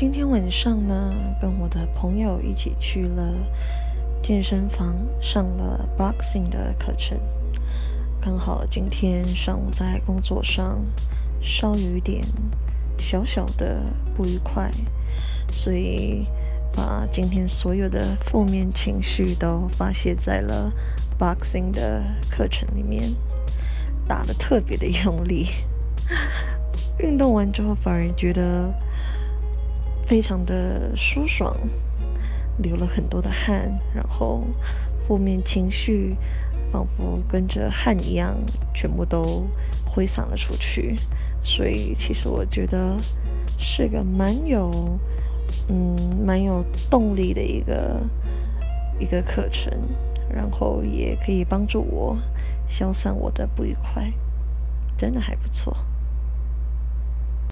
今天晚上呢，跟我的朋友一起去了健身房，上了 boxing 的课程。刚好今天上午在工作上稍有一点小小的不愉快，所以把今天所有的负面情绪都发泄在了 boxing 的课程里面，打的特别的用力。运动完之后，反而觉得非常的舒爽，流了很多的汗，然后负面情绪仿佛跟着汗一样，全部都挥散了出去。所以，其实我觉得是个蛮有，嗯，蛮有动力的一个一个课程，然后也可以帮助我消散我的不愉快，真的还不错。